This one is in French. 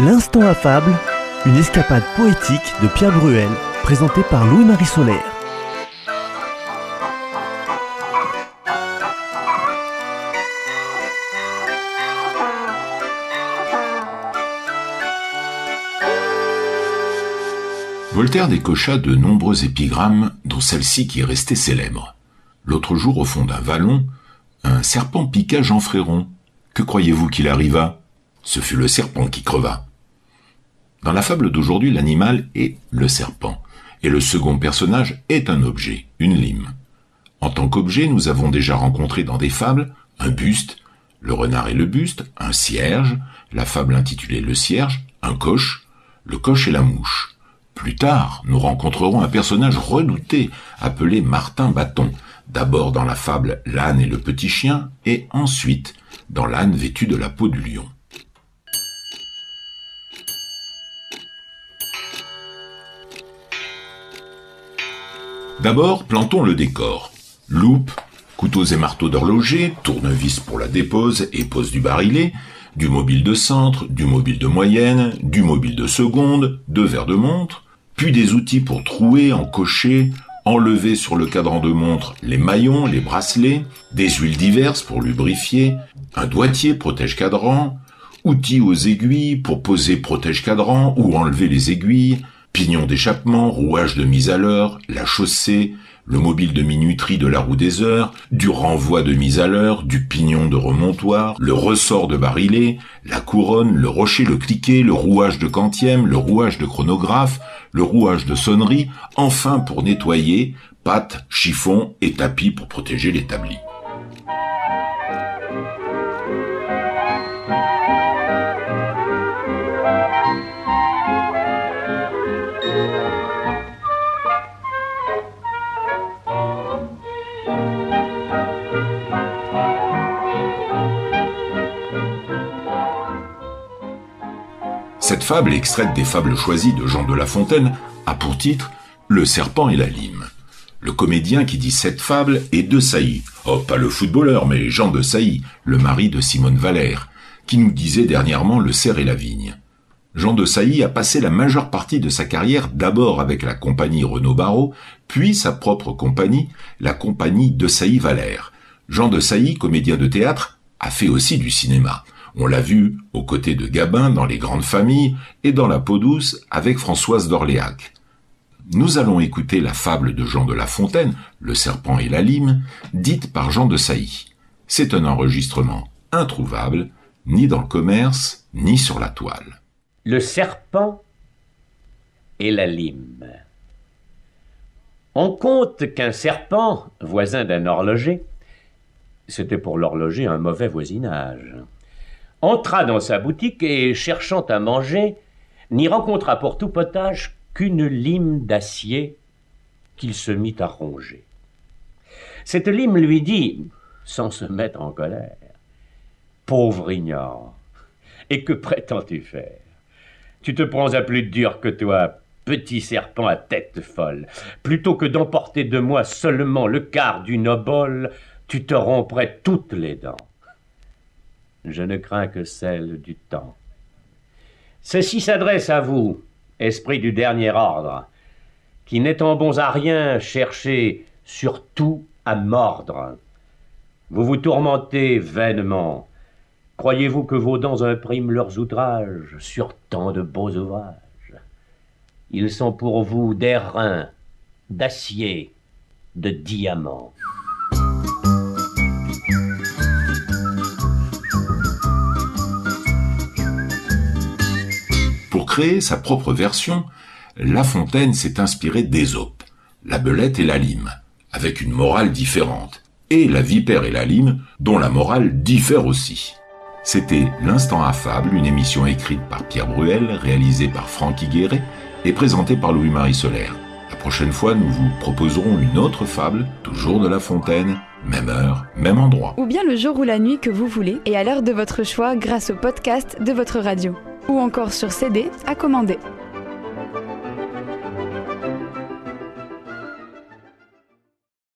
L'instant affable, une escapade poétique de Pierre Bruel, présentée par Louis-Marie Solaire. Voltaire décocha de nombreux épigrammes, dont celle-ci qui est restée célèbre. L'autre jour, au fond d'un vallon, un serpent piqua Jean Fréron. Que croyez-vous qu'il arriva? Ce fut le serpent qui creva. Dans la fable d'aujourd'hui, l'animal est le serpent, et le second personnage est un objet, une lime. En tant qu'objet, nous avons déjà rencontré dans des fables un buste, le renard et le buste, un cierge, la fable intitulée Le cierge, un coche, le coche et la mouche. Plus tard, nous rencontrerons un personnage redouté appelé Martin Bâton, d'abord dans la fable L'âne et le petit chien, et ensuite dans l'âne vêtu de la peau du lion. D'abord, plantons le décor. Loupe, couteaux et marteaux d'horloger, tournevis pour la dépose et pose du barillet, du mobile de centre, du mobile de moyenne, du mobile de seconde, deux verres de montre, puis des outils pour trouer, encocher, enlever sur le cadran de montre les maillons, les bracelets, des huiles diverses pour lubrifier, un doigtier protège-cadran, outils aux aiguilles pour poser protège-cadran ou enlever les aiguilles, pignon d'échappement, rouage de mise à l'heure, la chaussée, le mobile de minuterie de la roue des heures, du renvoi de mise à l'heure, du pignon de remontoir, le ressort de barillet, la couronne, le rocher, le cliquet, le rouage de quantième, le rouage de chronographe, le rouage de sonnerie, enfin pour nettoyer, pâte, chiffon et tapis pour protéger l'établi. Cette fable, extraite des fables choisies de Jean de La Fontaine, a pour titre Le serpent et la lime. Le comédien qui dit cette fable est de Sailly. Oh, pas le footballeur, mais Jean de Sailly, le mari de Simone Valère, qui nous disait dernièrement le cerf et la vigne. Jean de Sailly a passé la majeure partie de sa carrière d'abord avec la compagnie Renaud Barreau, puis sa propre compagnie, la compagnie de Sailly Valère. Jean de Sailly, comédien de théâtre, a fait aussi du cinéma. On l'a vu aux côtés de Gabin dans Les Grandes Familles et dans La Peau douce avec Françoise d'Orléac. Nous allons écouter la fable de Jean de La Fontaine, Le serpent et la lime, dite par Jean de Sailly. C'est un enregistrement introuvable, ni dans le commerce, ni sur la toile. Le serpent et la lime. On compte qu'un serpent, voisin d'un horloger, c'était pour l'horloger un mauvais voisinage, entra dans sa boutique et, cherchant à manger, n'y rencontra pour tout potage qu'une lime d'acier qu'il se mit à ronger. Cette lime lui dit, sans se mettre en colère, Pauvre ignore, et que prétends-tu faire? Tu te prends à plus dur que toi, petit serpent à tête folle. Plutôt que d'emporter de moi seulement le quart d'une obole, tu te romprais toutes les dents je ne crains que celle du temps. Ceci s'adresse à vous, esprit du dernier ordre, qui n'étant bons à rien, cherchez surtout à mordre. Vous vous tourmentez vainement. Croyez-vous que vos dents impriment leurs outrages sur tant de beaux ouvrages? Ils sont pour vous d'airain, d'acier, de diamants. Créer sa propre version, La Fontaine s'est inspiré d'Ésope, la belette et la lime, avec une morale différente, et la vipère et la lime, dont la morale diffère aussi. C'était L'Instant Affable, une émission écrite par Pierre Bruel, réalisée par Franck Higueret et présentée par Louis-Marie Solaire. La prochaine fois, nous vous proposerons une autre fable, toujours de La Fontaine, même heure, même endroit. Ou bien le jour ou la nuit que vous voulez, et à l'heure de votre choix grâce au podcast de votre radio ou encore sur CD à commander.